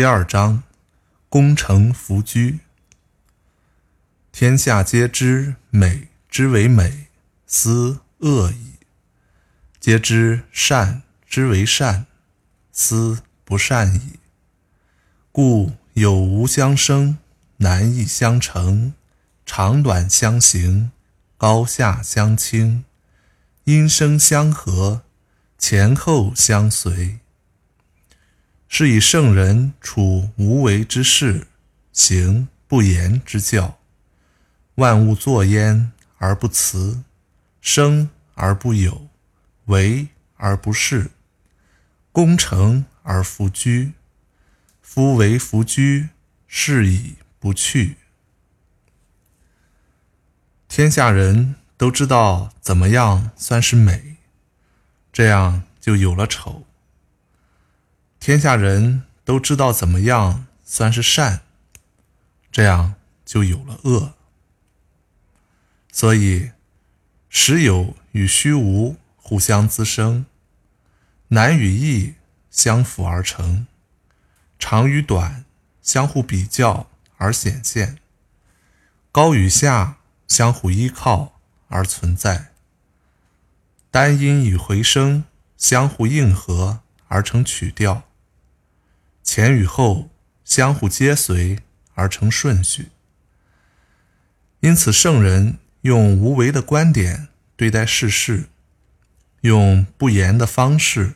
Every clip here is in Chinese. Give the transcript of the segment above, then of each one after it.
第二章：功成弗居。天下皆知美之为美，斯恶已；皆知善之为善，斯不善已。故有无相生，难易相成，长短相形，高下相倾，音声相和，前后相随。是以圣人处无为之事，行不言之教。万物作焉而不辞，生而不有，为而不恃，功成而弗居。夫为弗居，是以不去。天下人都知道怎么样算是美，这样就有了丑。天下人都知道怎么样算是善，这样就有了恶。所以，实有与虚无互相滋生，难与易相辅而成，长与短相互比较而显现，高与下相互依靠而存在，单音与回声相互应和而成曲调。前与后相互接随而成顺序，因此圣人用无为的观点对待世事，用不言的方式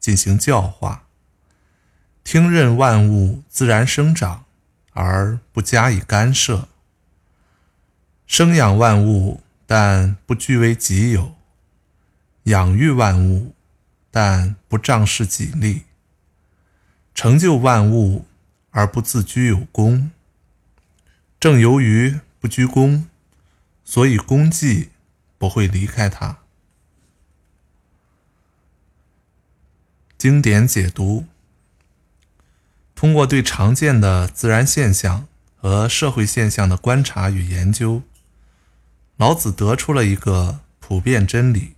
进行教化，听任万物自然生长而不加以干涉，生养万物但不据为己有，养育万物但不仗势己利。成就万物而不自居有功，正由于不居功，所以功绩不会离开他。经典解读：通过对常见的自然现象和社会现象的观察与研究，老子得出了一个普遍真理：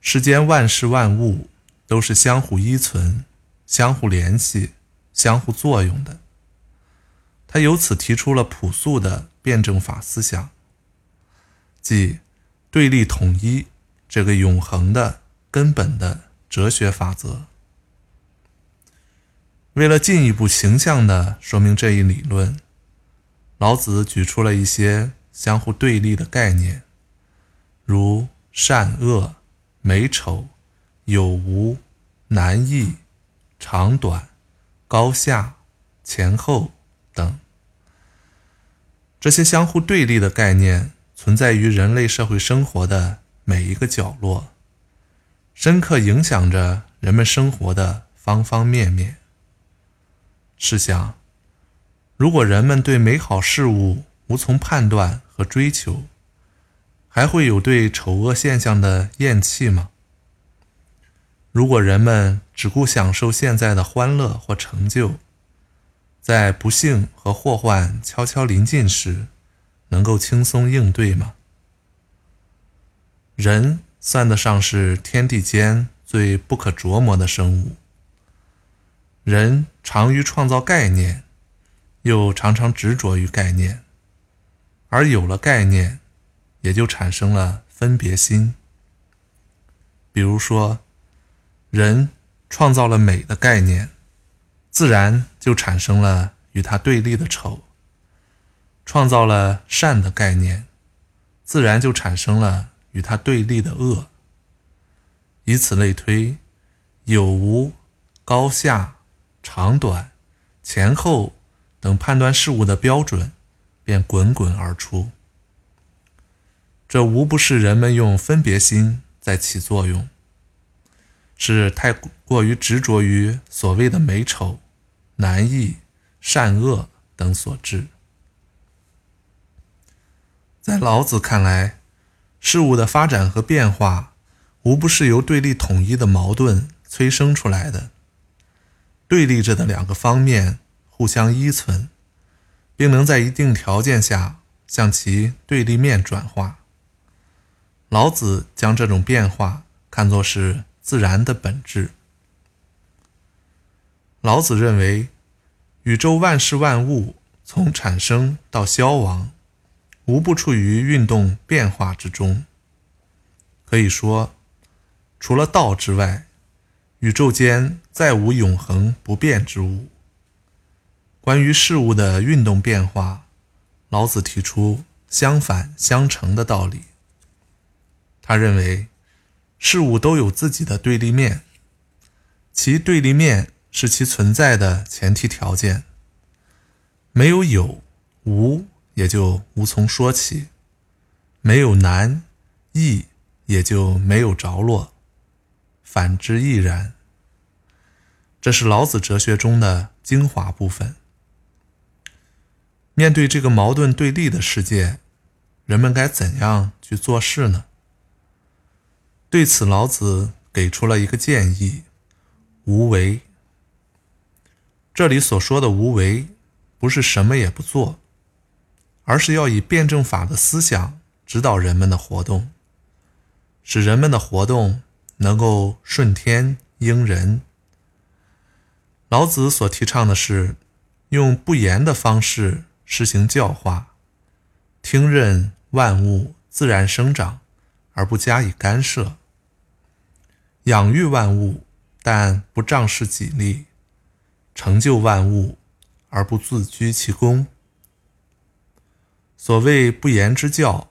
世间万事万物都是相互依存。相互联系、相互作用的，他由此提出了朴素的辩证法思想，即对立统一这个永恒的根本的哲学法则。为了进一步形象地说明这一理论，老子举出了一些相互对立的概念，如善恶、美丑、有无、难易。长短、高下、前后等，这些相互对立的概念存在于人类社会生活的每一个角落，深刻影响着人们生活的方方面面。试想，如果人们对美好事物无从判断和追求，还会有对丑恶现象的厌弃吗？如果人们只顾享受现在的欢乐或成就，在不幸和祸患悄悄临近时，能够轻松应对吗？人算得上是天地间最不可琢磨的生物。人常于创造概念，又常常执着于概念，而有了概念，也就产生了分别心。比如说。人创造了美的概念，自然就产生了与它对立的丑；创造了善的概念，自然就产生了与它对立的恶。以此类推，有无、高下、长短、前后等判断事物的标准便滚滚而出。这无不是人们用分别心在起作用。是太过于执着于所谓的美丑、难易、善恶等所致。在老子看来，事物的发展和变化，无不是由对立统一的矛盾催生出来的。对立着的两个方面互相依存，并能在一定条件下向其对立面转化。老子将这种变化看作是。自然的本质。老子认为，宇宙万事万物从产生到消亡，无不处于运动变化之中。可以说，除了道之外，宇宙间再无永恒不变之物。关于事物的运动变化，老子提出相反相成的道理。他认为，事物都有自己的对立面，其对立面。是其存在的前提条件。没有有，无也就无从说起；没有难，易也就没有着落。反之亦然。这是老子哲学中的精华部分。面对这个矛盾对立的世界，人们该怎样去做事呢？对此，老子给出了一个建议：无为。这里所说的无为，不是什么也不做，而是要以辩证法的思想指导人们的活动，使人们的活动能够顺天应人。老子所提倡的是用不言的方式实行教化，听任万物自然生长，而不加以干涉；养育万物，但不仗势己利。成就万物而不自居其功。所谓不言之教，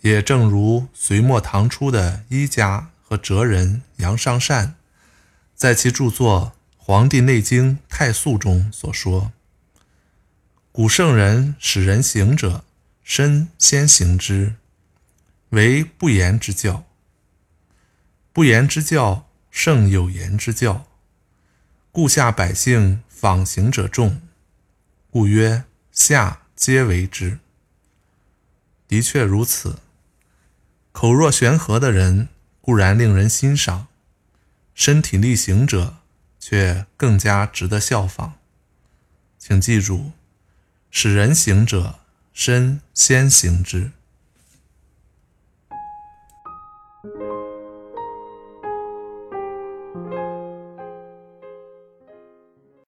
也正如隋末唐初的医家和哲人杨尚善在其著作《黄帝内经太素》中所说：“古圣人使人行者，身先行之，为不言之教。不言之教，胜有言之教。”故下百姓仿行者众，故曰下皆为之。的确如此，口若悬河的人固然令人欣赏，身体力行者却更加值得效仿。请记住，使人行者身先行之。